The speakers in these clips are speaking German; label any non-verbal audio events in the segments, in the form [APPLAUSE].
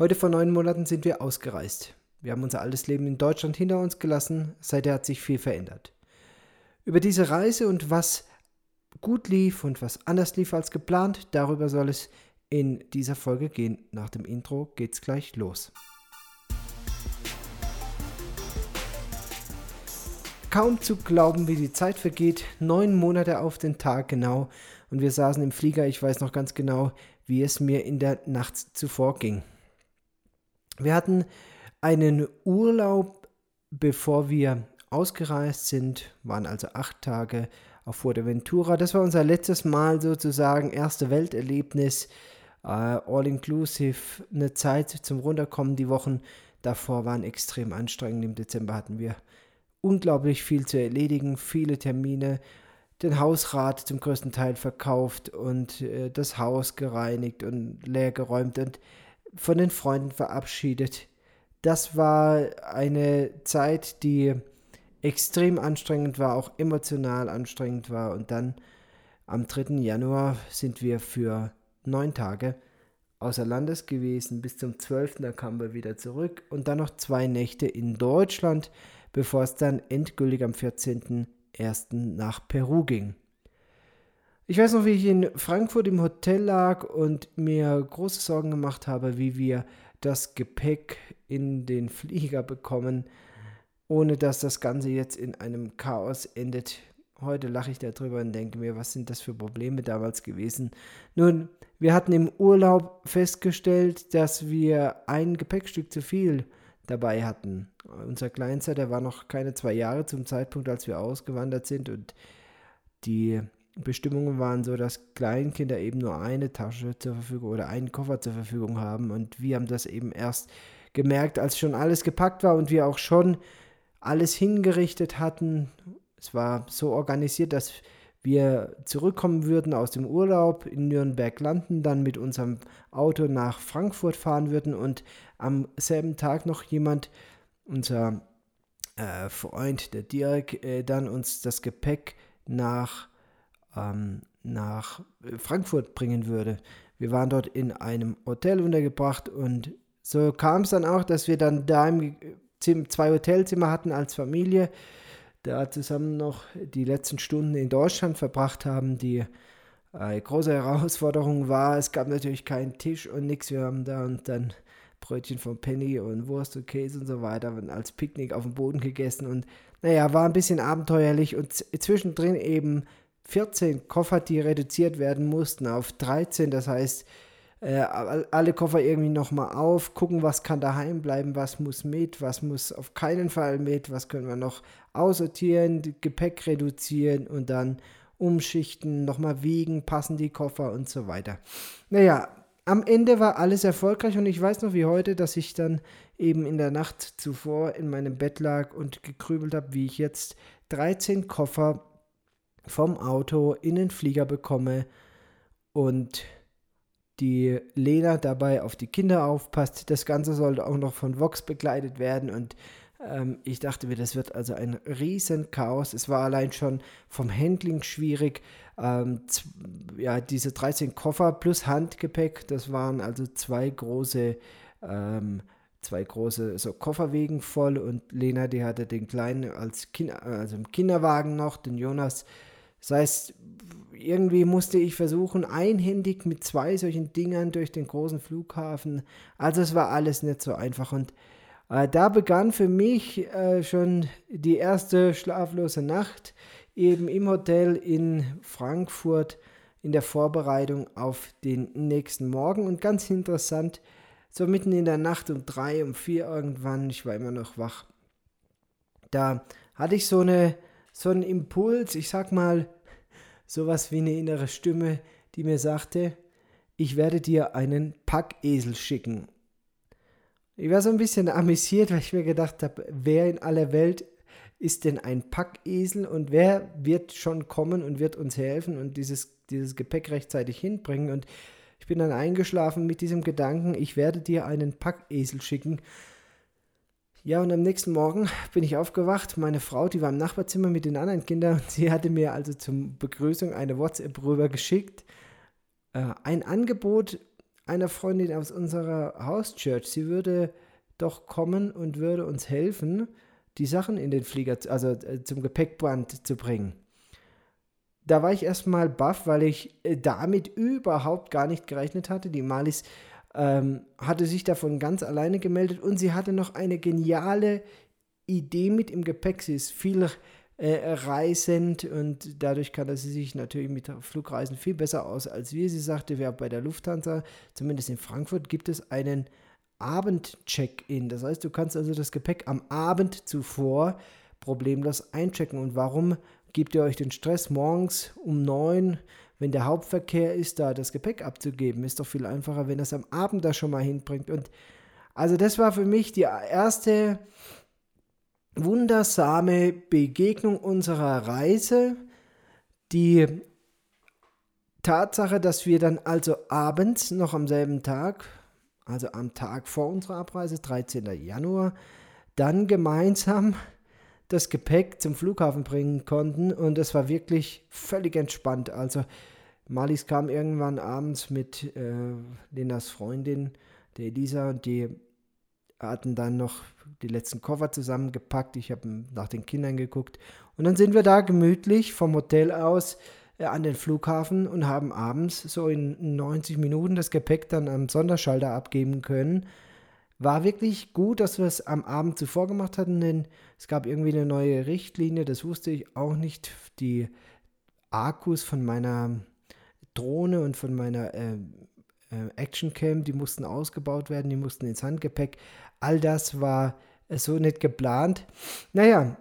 Heute vor neun Monaten sind wir ausgereist. Wir haben unser altes Leben in Deutschland hinter uns gelassen, seither hat sich viel verändert. Über diese Reise und was gut lief und was anders lief als geplant, darüber soll es in dieser Folge gehen. Nach dem Intro geht's gleich los. Kaum zu glauben, wie die Zeit vergeht. Neun Monate auf den Tag genau. Und wir saßen im Flieger. Ich weiß noch ganz genau, wie es mir in der Nacht zuvor ging. Wir hatten einen Urlaub, bevor wir ausgereist sind, waren also acht Tage auf Fuerteventura. Das war unser letztes Mal sozusagen, erste Welterlebnis, äh, all-inclusive, eine Zeit zum Runterkommen. Die Wochen davor waren extrem anstrengend. Im Dezember hatten wir unglaublich viel zu erledigen, viele Termine, den Hausrat zum größten Teil verkauft und äh, das Haus gereinigt und leer geräumt und von den Freunden verabschiedet. Das war eine Zeit, die extrem anstrengend war, auch emotional anstrengend war. Und dann am 3. Januar sind wir für neun Tage außer Landes gewesen bis zum 12. Da kamen wir wieder zurück und dann noch zwei Nächte in Deutschland bevor es dann endgültig am 14.01. nach Peru ging. Ich weiß noch, wie ich in Frankfurt im Hotel lag und mir große Sorgen gemacht habe, wie wir das Gepäck in den Flieger bekommen, ohne dass das Ganze jetzt in einem Chaos endet. Heute lache ich darüber und denke mir, was sind das für Probleme damals gewesen? Nun, wir hatten im Urlaub festgestellt, dass wir ein Gepäckstück zu viel dabei hatten. Unser Kleinster, der war noch keine zwei Jahre zum Zeitpunkt, als wir ausgewandert sind und die Bestimmungen waren so, dass Kleinkinder eben nur eine Tasche zur Verfügung oder einen Koffer zur Verfügung haben und wir haben das eben erst gemerkt, als schon alles gepackt war und wir auch schon alles hingerichtet hatten. Es war so organisiert, dass wir zurückkommen würden aus dem Urlaub, in Nürnberg landen, dann mit unserem Auto nach Frankfurt fahren würden und am selben Tag noch jemand, unser äh, Freund, der Dirk, äh, dann uns das Gepäck nach, ähm, nach Frankfurt bringen würde. Wir waren dort in einem Hotel untergebracht und so kam es dann auch, dass wir dann da im zwei Hotelzimmer hatten als Familie da zusammen noch die letzten Stunden in Deutschland verbracht haben. Die äh, große Herausforderung war, es gab natürlich keinen Tisch und nichts. Wir haben da und dann Brötchen von Penny und Wurst und Käse und so weiter und als Picknick auf dem Boden gegessen und naja, war ein bisschen abenteuerlich und zwischendrin eben 14 Koffer, die reduziert werden mussten auf 13. Das heißt, äh, alle Koffer irgendwie nochmal auf, gucken, was kann daheim bleiben, was muss mit, was muss auf keinen Fall mit, was können wir noch aussortieren, Gepäck reduzieren und dann umschichten, nochmal wiegen, passen die Koffer und so weiter. Naja, am Ende war alles erfolgreich und ich weiß noch wie heute, dass ich dann eben in der Nacht zuvor in meinem Bett lag und gekrübelt habe, wie ich jetzt 13 Koffer vom Auto in den Flieger bekomme und die Lena dabei auf die Kinder aufpasst. Das Ganze sollte auch noch von Vox begleitet werden und ähm, ich dachte mir, das wird also ein riesen Chaos. Es war allein schon vom Handling schwierig. Ähm, ja, diese 13 Koffer plus Handgepäck, das waren also zwei große ähm, zwei große so Kofferwegen voll und Lena, die hatte den kleinen als kind, also im Kinderwagen noch, den Jonas. Das heißt, irgendwie musste ich versuchen, einhändig mit zwei solchen Dingern durch den großen Flughafen. Also es war alles nicht so einfach. Und äh, da begann für mich äh, schon die erste schlaflose Nacht eben im Hotel in Frankfurt in der Vorbereitung auf den nächsten Morgen. Und ganz interessant, so mitten in der Nacht um drei, um vier irgendwann, ich war immer noch wach, da hatte ich so, eine, so einen Impuls, ich sag mal, sowas wie eine innere Stimme, die mir sagte, ich werde dir einen Packesel schicken. Ich war so ein bisschen amüsiert, weil ich mir gedacht habe, wer in aller Welt ist denn ein Packesel und wer wird schon kommen und wird uns helfen und dieses, dieses Gepäck rechtzeitig hinbringen. Und ich bin dann eingeschlafen mit diesem Gedanken, ich werde dir einen Packesel schicken. Ja, und am nächsten Morgen bin ich aufgewacht. Meine Frau, die war im Nachbarzimmer mit den anderen Kindern, und sie hatte mir also zur Begrüßung eine WhatsApp rüber geschickt. Äh, ein Angebot, einer Freundin aus unserer House Church, sie würde doch kommen und würde uns helfen, die Sachen in den Flieger, also äh, zum Gepäckband zu bringen. Da war ich erstmal baff, weil ich äh, damit überhaupt gar nicht gerechnet hatte. Die Malis ähm, hatte sich davon ganz alleine gemeldet und sie hatte noch eine geniale Idee mit im Gepäck. Sie ist viel äh, reisend und dadurch kannte sie sich natürlich mit Flugreisen viel besser aus als wir. Sie sagte, wer bei der Lufthansa, zumindest in Frankfurt, gibt es einen Abend-Check-In. Das heißt, du kannst also das Gepäck am Abend zuvor problemlos einchecken. Und warum gebt ihr euch den Stress morgens um neun, wenn der Hauptverkehr ist, da das Gepäck abzugeben? Ist doch viel einfacher, wenn das am Abend da schon mal hinbringt. Und also das war für mich die erste wundersame Begegnung unserer Reise. Die Tatsache, dass wir dann also abends noch am selben Tag, also am Tag vor unserer Abreise, 13. Januar, dann gemeinsam das Gepäck zum Flughafen bringen konnten und es war wirklich völlig entspannt. Also Malis kam irgendwann abends mit äh, Lenas Freundin, der Elisa, und die hatten dann noch die letzten Koffer zusammengepackt. Ich habe nach den Kindern geguckt und dann sind wir da gemütlich vom Hotel aus äh, an den Flughafen und haben abends so in 90 Minuten das Gepäck dann am Sonderschalter abgeben können. War wirklich gut, dass wir es am Abend zuvor gemacht hatten, denn es gab irgendwie eine neue Richtlinie, das wusste ich auch nicht. Die Akkus von meiner Drohne und von meiner äh, äh, Actioncam, die mussten ausgebaut werden, die mussten ins Handgepäck. All das war äh, so nicht geplant. Naja,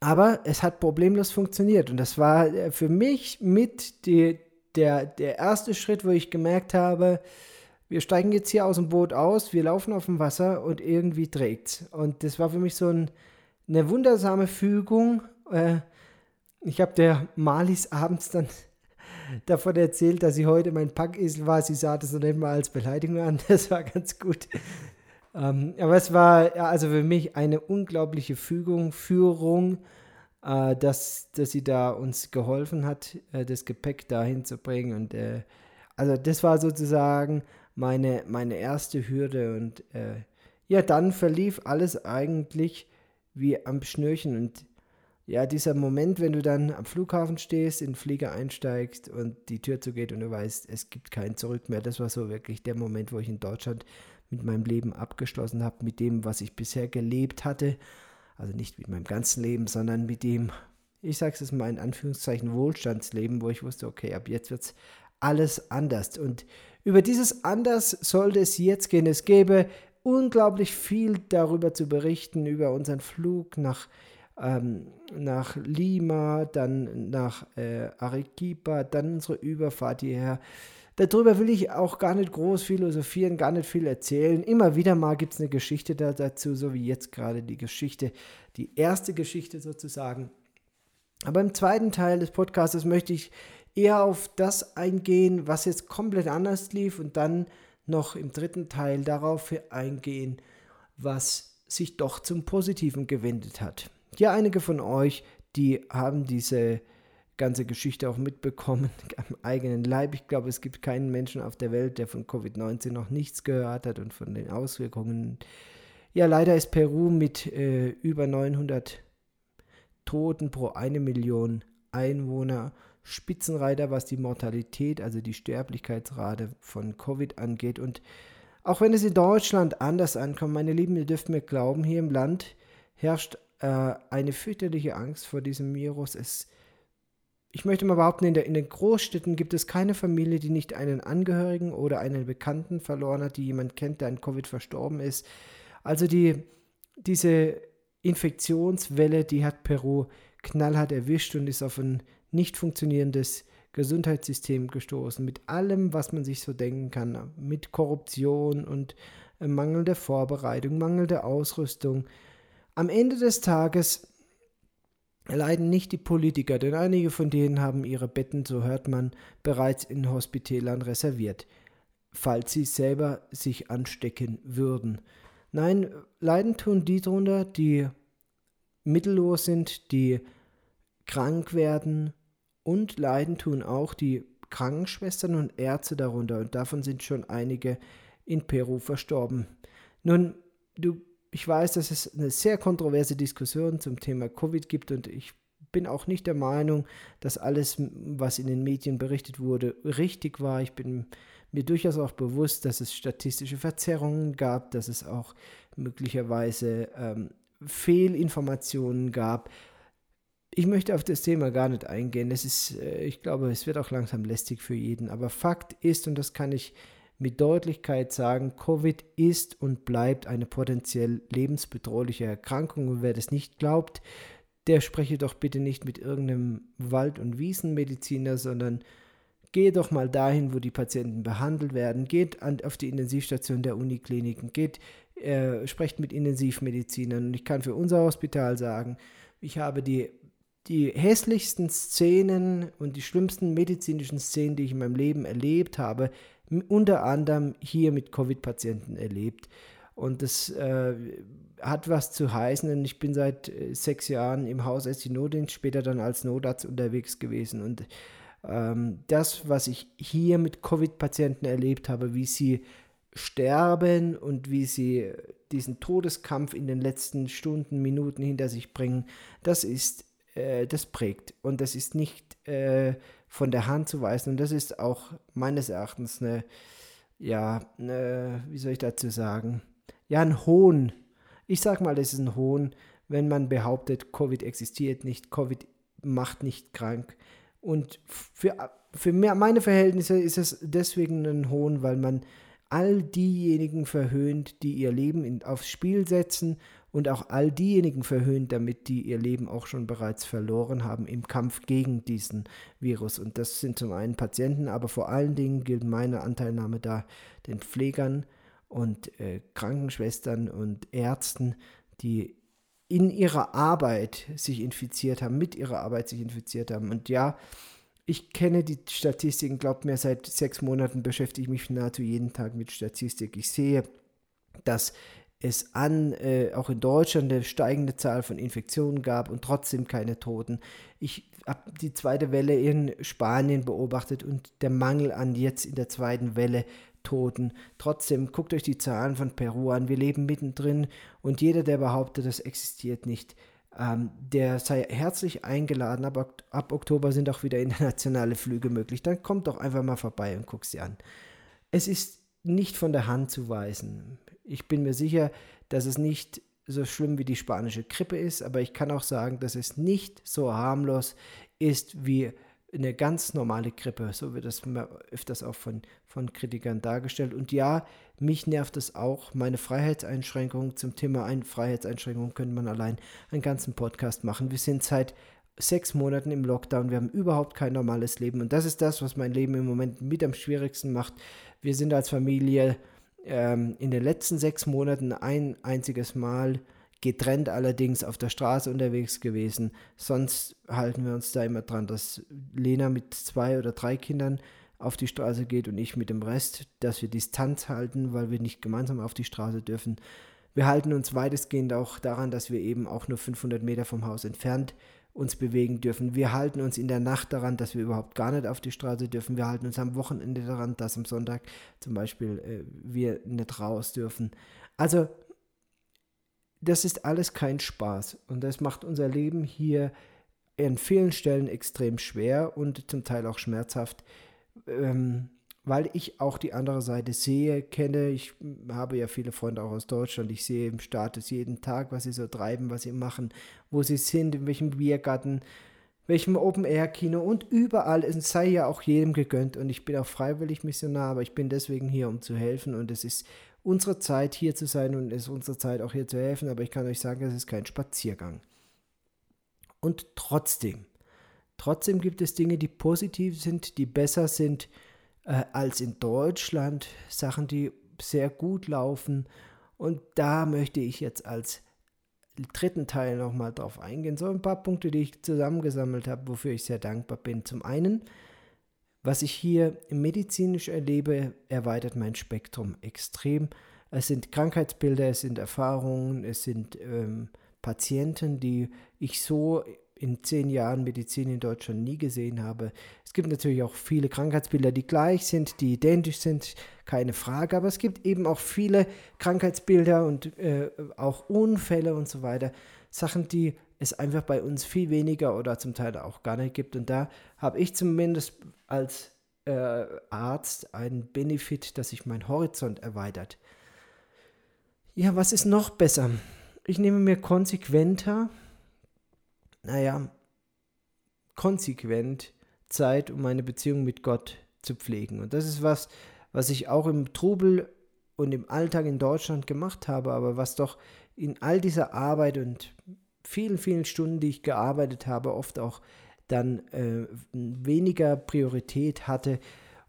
aber es hat problemlos funktioniert und das war äh, für mich mit die, der, der erste Schritt, wo ich gemerkt habe, wir steigen jetzt hier aus dem Boot aus, wir laufen auf dem Wasser und irgendwie trägt Und das war für mich so ein, eine wundersame Fügung. Äh, ich habe der Malis abends dann davon erzählt, dass sie heute mein Packesel war. Sie sah das noch nicht mal als Beleidigung an. [LAUGHS] Das war ganz gut. Ähm, aber es war ja, also für mich eine unglaubliche Fügung, Führung, äh, dass, dass sie da uns geholfen hat, äh, das Gepäck dahin zu bringen. Und äh, also das war sozusagen meine, meine erste Hürde. Und äh, ja, dann verlief alles eigentlich wie am Schnürchen. Und ja, dieser Moment, wenn du dann am Flughafen stehst, in den Flieger einsteigst und die Tür zugeht und du weißt, es gibt kein Zurück mehr. Das war so wirklich der Moment, wo ich in Deutschland mit meinem Leben abgeschlossen habe, mit dem, was ich bisher gelebt hatte. Also nicht mit meinem ganzen Leben, sondern mit dem, ich sage es mal in Anführungszeichen, Wohlstandsleben, wo ich wusste, okay, ab jetzt wird es alles anders. Und über dieses Anders sollte es jetzt gehen. Es gäbe unglaublich viel darüber zu berichten, über unseren Flug nach, ähm, nach Lima, dann nach äh, Arequipa, dann unsere Überfahrt hierher. Darüber will ich auch gar nicht groß philosophieren, gar nicht viel erzählen. Immer wieder mal gibt es eine Geschichte da, dazu, so wie jetzt gerade die Geschichte, die erste Geschichte sozusagen. Aber im zweiten Teil des Podcasts möchte ich eher auf das eingehen, was jetzt komplett anders lief und dann noch im dritten Teil darauf eingehen, was sich doch zum Positiven gewendet hat. Ja, einige von euch, die haben diese ganze Geschichte auch mitbekommen, [LAUGHS] am eigenen Leib. Ich glaube, es gibt keinen Menschen auf der Welt, der von Covid-19 noch nichts gehört hat und von den Auswirkungen. Ja, leider ist Peru mit äh, über 900 Toten pro eine Million Einwohner Spitzenreiter, was die Mortalität, also die Sterblichkeitsrate von Covid angeht. Und auch wenn es in Deutschland anders ankommt, meine Lieben, ihr dürft mir glauben, hier im Land herrscht äh, eine fürchterliche Angst vor diesem Virus. Es, ich möchte mal behaupten, in, der, in den Großstädten gibt es keine Familie, die nicht einen Angehörigen oder einen Bekannten verloren hat, die jemand kennt, der an Covid verstorben ist. Also die, diese Infektionswelle, die hat Peru knallhart erwischt und ist auf ein nicht funktionierendes Gesundheitssystem gestoßen, mit allem, was man sich so denken kann, mit Korruption und äh, mangelnder Vorbereitung, mangelnder Ausrüstung. Am Ende des Tages leiden nicht die Politiker, denn einige von denen haben ihre Betten, so hört man, bereits in Hospitälern reserviert, falls sie selber sich anstecken würden. Nein, leiden tun die drunter, die mittellos sind, die krank werden, und leiden tun auch die Krankenschwestern und Ärzte darunter und davon sind schon einige in Peru verstorben. Nun, du, ich weiß, dass es eine sehr kontroverse Diskussion zum Thema Covid gibt und ich bin auch nicht der Meinung, dass alles, was in den Medien berichtet wurde, richtig war. Ich bin mir durchaus auch bewusst, dass es statistische Verzerrungen gab, dass es auch möglicherweise ähm, Fehlinformationen gab. Ich möchte auf das Thema gar nicht eingehen. Es ist, äh, ich glaube, es wird auch langsam lästig für jeden. Aber Fakt ist, und das kann ich mit Deutlichkeit sagen, Covid ist und bleibt eine potenziell lebensbedrohliche Erkrankung. Und wer das nicht glaubt, der spreche doch bitte nicht mit irgendeinem Wald- und Wiesenmediziner, sondern gehe doch mal dahin, wo die Patienten behandelt werden, geht an, auf die Intensivstation der Unikliniken, geht, äh, sprecht mit Intensivmedizinern. Und ich kann für unser Hospital sagen, ich habe die, die hässlichsten Szenen und die schlimmsten medizinischen Szenen, die ich in meinem Leben erlebt habe, unter anderem hier mit Covid-Patienten erlebt. Und das äh, hat was zu heißen, denn ich bin seit äh, sechs Jahren im Haus als Notdienst, später dann als Notarzt unterwegs gewesen. Und ähm, das, was ich hier mit Covid-Patienten erlebt habe, wie sie sterben und wie sie diesen Todeskampf in den letzten Stunden, Minuten hinter sich bringen, das ist, äh, das prägt. Und das ist nicht äh, von der Hand zu weisen. Und das ist auch meines Erachtens eine, ja, eine, wie soll ich dazu sagen, ja, ein Hohn. Ich sag mal, das ist ein Hohn, wenn man behauptet, Covid existiert nicht, Covid macht nicht krank. Und für, für meine Verhältnisse ist es deswegen ein Hohn, weil man all diejenigen verhöhnt, die ihr Leben in, aufs Spiel setzen und auch all diejenigen verhöhnt damit, die ihr Leben auch schon bereits verloren haben im Kampf gegen diesen Virus. Und das sind zum einen Patienten, aber vor allen Dingen gilt meine Anteilnahme da den Pflegern, und äh, Krankenschwestern und Ärzten, die in ihrer Arbeit sich infiziert haben, mit ihrer Arbeit sich infiziert haben. Und ja, ich kenne die Statistiken, glaubt mir, seit sechs Monaten beschäftige ich mich nahezu jeden Tag mit Statistik. Ich sehe, dass es an, äh, auch in Deutschland eine steigende Zahl von Infektionen gab und trotzdem keine Toten. Ich habe die zweite Welle in Spanien beobachtet und der Mangel an jetzt in der zweiten Welle Toten. Trotzdem guckt euch die Zahlen von Peru an. Wir leben mittendrin und jeder, der behauptet, das existiert nicht, ähm, der sei herzlich eingeladen. Aber ab, ab Oktober sind auch wieder [LAUGHS] internationale Flüge möglich. Dann kommt doch einfach mal vorbei und guckt sie an. Es ist nicht von der Hand zu weisen. Ich bin mir sicher, dass es nicht so schlimm wie die spanische Grippe ist, aber ich kann auch sagen, dass es nicht so harmlos ist wie eine ganz normale Grippe. So wird das öfters auch von, von Kritikern dargestellt. Und ja, mich nervt es auch. Meine Freiheitseinschränkungen zum Thema Ein Freiheitseinschränkungen könnte man allein einen ganzen Podcast machen. Wir sind seit sechs Monaten im Lockdown. Wir haben überhaupt kein normales Leben. Und das ist das, was mein Leben im Moment mit am schwierigsten macht. Wir sind als Familie ähm, in den letzten sechs Monaten ein einziges Mal getrennt allerdings auf der Straße unterwegs gewesen. Sonst halten wir uns da immer dran, dass Lena mit zwei oder drei Kindern auf die Straße geht und ich mit dem Rest, dass wir Distanz halten, weil wir nicht gemeinsam auf die Straße dürfen. Wir halten uns weitestgehend auch daran, dass wir eben auch nur 500 Meter vom Haus entfernt uns bewegen dürfen. Wir halten uns in der Nacht daran, dass wir überhaupt gar nicht auf die Straße dürfen. Wir halten uns am Wochenende daran, dass am Sonntag zum Beispiel äh, wir nicht raus dürfen. Also das ist alles kein Spaß und das macht unser Leben hier an vielen Stellen extrem schwer und zum Teil auch schmerzhaft, ähm, weil ich auch die andere Seite sehe, kenne. Ich habe ja viele Freunde auch aus Deutschland. Ich sehe im Status jeden Tag, was sie so treiben, was sie machen, wo sie sind, in welchem Biergarten, welchem Open-Air-Kino und überall. Es sei ja auch jedem gegönnt und ich bin auch freiwillig Missionar, aber ich bin deswegen hier, um zu helfen und es ist unsere Zeit hier zu sein und es ist unsere Zeit auch hier zu helfen, aber ich kann euch sagen, es ist kein Spaziergang. Und trotzdem, trotzdem gibt es Dinge, die positiv sind, die besser sind äh, als in Deutschland, Sachen, die sehr gut laufen. Und da möchte ich jetzt als dritten Teil nochmal drauf eingehen. So ein paar Punkte, die ich zusammengesammelt habe, wofür ich sehr dankbar bin. Zum einen was ich hier medizinisch erlebe, erweitert mein Spektrum extrem. Es sind Krankheitsbilder, es sind Erfahrungen, es sind ähm, Patienten, die ich so in zehn Jahren Medizin in Deutschland nie gesehen habe. Es gibt natürlich auch viele Krankheitsbilder, die gleich sind, die identisch sind, keine Frage, aber es gibt eben auch viele Krankheitsbilder und äh, auch Unfälle und so weiter. Sachen, die es einfach bei uns viel weniger oder zum Teil auch gar nicht gibt. Und da habe ich zumindest als äh, Arzt einen Benefit, dass sich mein Horizont erweitert. Ja, was ist noch besser? Ich nehme mir konsequenter, naja, konsequent Zeit, um meine Beziehung mit Gott zu pflegen. Und das ist was, was ich auch im Trubel und im Alltag in Deutschland gemacht habe, aber was doch in all dieser Arbeit und vielen, vielen Stunden, die ich gearbeitet habe, oft auch dann äh, weniger Priorität hatte.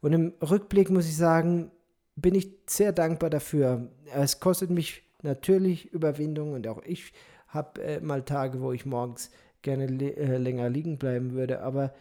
Und im Rückblick muss ich sagen, bin ich sehr dankbar dafür. Es kostet mich natürlich Überwindung und auch ich habe äh, mal Tage, wo ich morgens gerne äh, länger liegen bleiben würde. Aber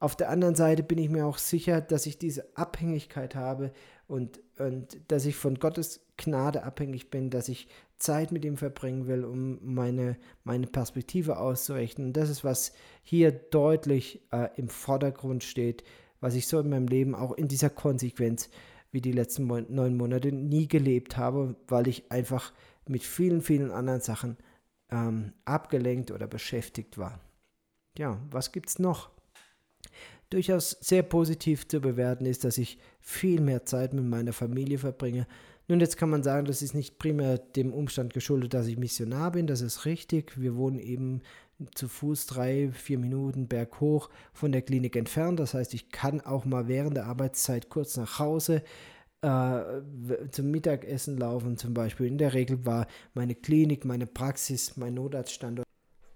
auf der anderen Seite bin ich mir auch sicher, dass ich diese Abhängigkeit habe und, und dass ich von Gottes Gnade abhängig bin, dass ich Zeit mit ihm verbringen will, um meine, meine Perspektive auszurechnen. Und das ist, was hier deutlich äh, im Vordergrund steht, was ich so in meinem Leben auch in dieser Konsequenz wie die letzten neun Monate nie gelebt habe, weil ich einfach mit vielen, vielen anderen Sachen ähm, abgelenkt oder beschäftigt war. Ja, was gibt es noch? Durchaus sehr positiv zu bewerten ist, dass ich viel mehr Zeit mit meiner Familie verbringe, nun, jetzt kann man sagen, das ist nicht primär dem Umstand geschuldet, dass ich Missionar bin, das ist richtig. Wir wohnen eben zu Fuß drei, vier Minuten berghoch von der Klinik entfernt. Das heißt, ich kann auch mal während der Arbeitszeit kurz nach Hause äh, zum Mittagessen laufen zum Beispiel. In der Regel war meine Klinik, meine Praxis, mein Notarztstandort.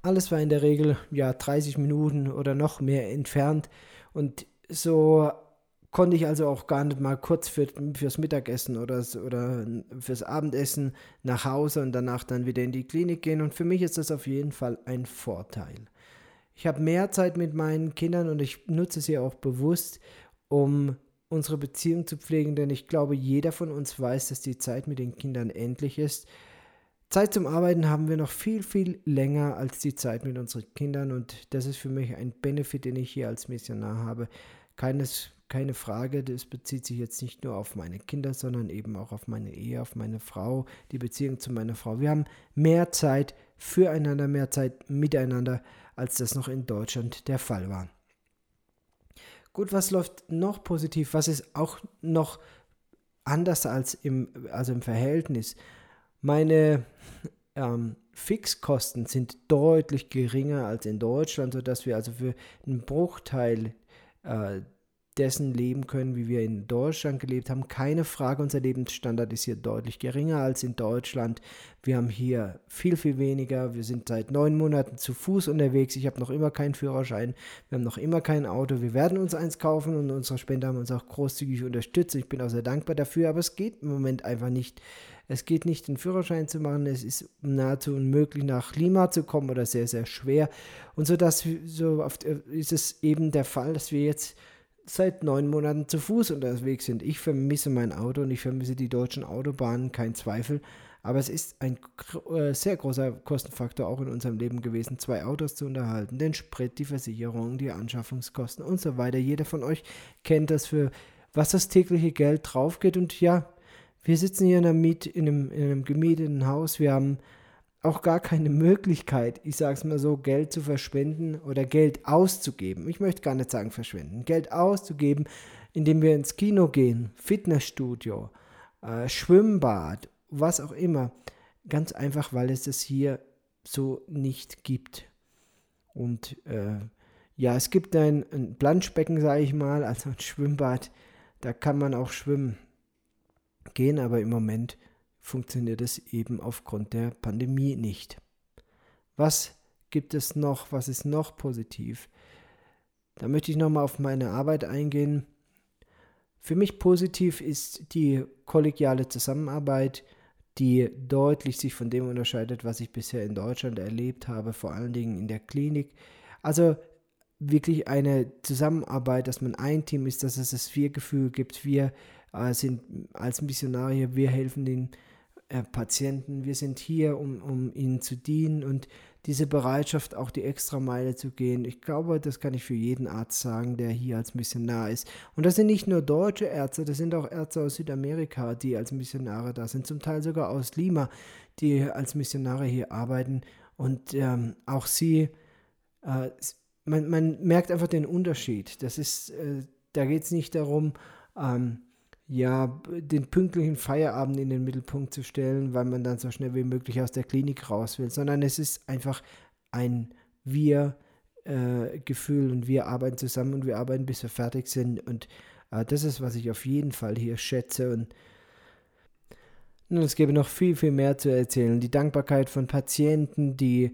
Alles war in der Regel ja 30 Minuten oder noch mehr entfernt. Und so konnte ich also auch gar nicht mal kurz für, fürs Mittagessen oder, oder fürs Abendessen nach Hause und danach dann wieder in die Klinik gehen. Und für mich ist das auf jeden Fall ein Vorteil. Ich habe mehr Zeit mit meinen Kindern und ich nutze sie auch bewusst, um unsere Beziehung zu pflegen, denn ich glaube, jeder von uns weiß, dass die Zeit mit den Kindern endlich ist. Zeit zum Arbeiten haben wir noch viel, viel länger als die Zeit mit unseren Kindern und das ist für mich ein Benefit, den ich hier als Missionar habe. Keines keine Frage, das bezieht sich jetzt nicht nur auf meine Kinder, sondern eben auch auf meine Ehe, auf meine Frau, die Beziehung zu meiner Frau. Wir haben mehr Zeit füreinander, mehr Zeit miteinander, als das noch in Deutschland der Fall war. Gut, was läuft noch positiv? Was ist auch noch anders als im, also im Verhältnis? Meine ähm, Fixkosten sind deutlich geringer als in Deutschland, sodass wir also für einen Bruchteil äh, dessen leben können, wie wir in Deutschland gelebt haben. Keine Frage, unser Lebensstandard ist hier deutlich geringer als in Deutschland. Wir haben hier viel, viel weniger. Wir sind seit neun Monaten zu Fuß unterwegs. Ich habe noch immer keinen Führerschein. Wir haben noch immer kein Auto. Wir werden uns eins kaufen und unsere Spender haben uns auch großzügig unterstützt. Ich bin auch sehr dankbar dafür, aber es geht im Moment einfach nicht. Es geht nicht, den Führerschein zu machen. Es ist nahezu unmöglich, nach Lima zu kommen oder sehr, sehr schwer. Und so, dass, so oft ist es eben der Fall, dass wir jetzt seit neun Monaten zu Fuß unterwegs sind. Ich vermisse mein Auto und ich vermisse die deutschen Autobahnen, kein Zweifel. Aber es ist ein äh, sehr großer Kostenfaktor auch in unserem Leben gewesen, zwei Autos zu unterhalten, den Sprit, die Versicherung, die Anschaffungskosten und so weiter. Jeder von euch kennt das, für was das tägliche Geld drauf geht. Und ja, wir sitzen hier in einem, Miet, in einem, in einem gemieteten Haus. Wir haben auch gar keine Möglichkeit, ich sage es mal so, Geld zu verschwenden oder Geld auszugeben. Ich möchte gar nicht sagen verschwenden. Geld auszugeben, indem wir ins Kino gehen, Fitnessstudio, äh, Schwimmbad, was auch immer. Ganz einfach, weil es es hier so nicht gibt. Und äh, ja, es gibt ein, ein Planschbecken, sage ich mal, also ein Schwimmbad, da kann man auch schwimmen gehen, aber im Moment funktioniert es eben aufgrund der Pandemie nicht. Was gibt es noch? Was ist noch positiv? Da möchte ich nochmal auf meine Arbeit eingehen. Für mich positiv ist die kollegiale Zusammenarbeit, die deutlich sich von dem unterscheidet, was ich bisher in Deutschland erlebt habe, vor allen Dingen in der Klinik. Also wirklich eine Zusammenarbeit, dass man ein Team ist, dass es das Wir-Gefühl gibt. Wir äh, sind als Missionare, wir helfen den Patienten. Wir sind hier, um, um ihnen zu dienen und diese Bereitschaft, auch die Extrameile zu gehen. Ich glaube, das kann ich für jeden Arzt sagen, der hier als Missionar ist. Und das sind nicht nur deutsche Ärzte, das sind auch Ärzte aus Südamerika, die als Missionare da sind, zum Teil sogar aus Lima, die als Missionare hier arbeiten. Und ähm, auch sie, äh, man, man, merkt einfach den Unterschied. Das ist, äh, da geht es nicht darum, ähm, ja, den pünktlichen Feierabend in den Mittelpunkt zu stellen, weil man dann so schnell wie möglich aus der Klinik raus will, sondern es ist einfach ein Wir-Gefühl äh, und wir arbeiten zusammen und wir arbeiten, bis wir fertig sind und äh, das ist, was ich auf jeden Fall hier schätze und nun, es gäbe noch viel, viel mehr zu erzählen. Die Dankbarkeit von Patienten, die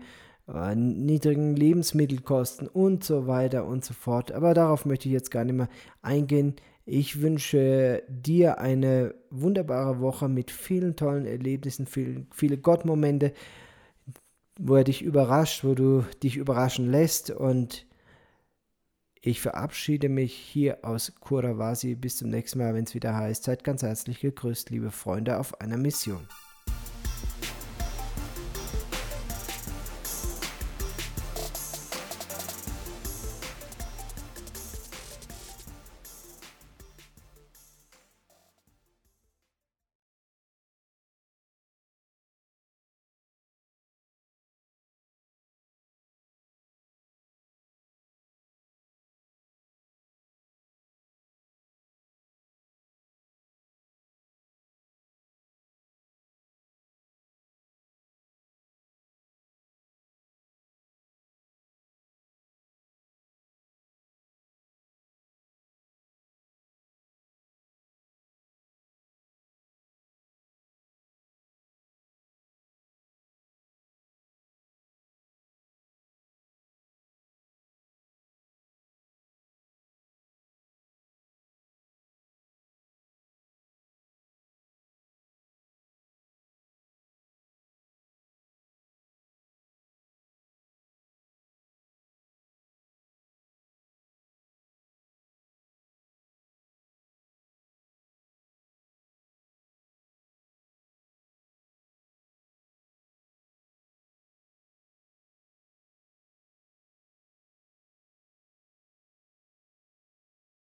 äh, niedrigen Lebensmittelkosten und so weiter und so fort. Aber darauf möchte ich jetzt gar nicht mehr eingehen. Ich wünsche dir eine wunderbare Woche mit vielen tollen Erlebnissen, viel, viele Gottmomente, wo er dich überrascht, wo du dich überraschen lässt. Und ich verabschiede mich hier aus Kuravasi. Bis zum nächsten Mal, wenn es wieder heißt. Seid ganz herzlich gegrüßt, liebe Freunde auf einer Mission.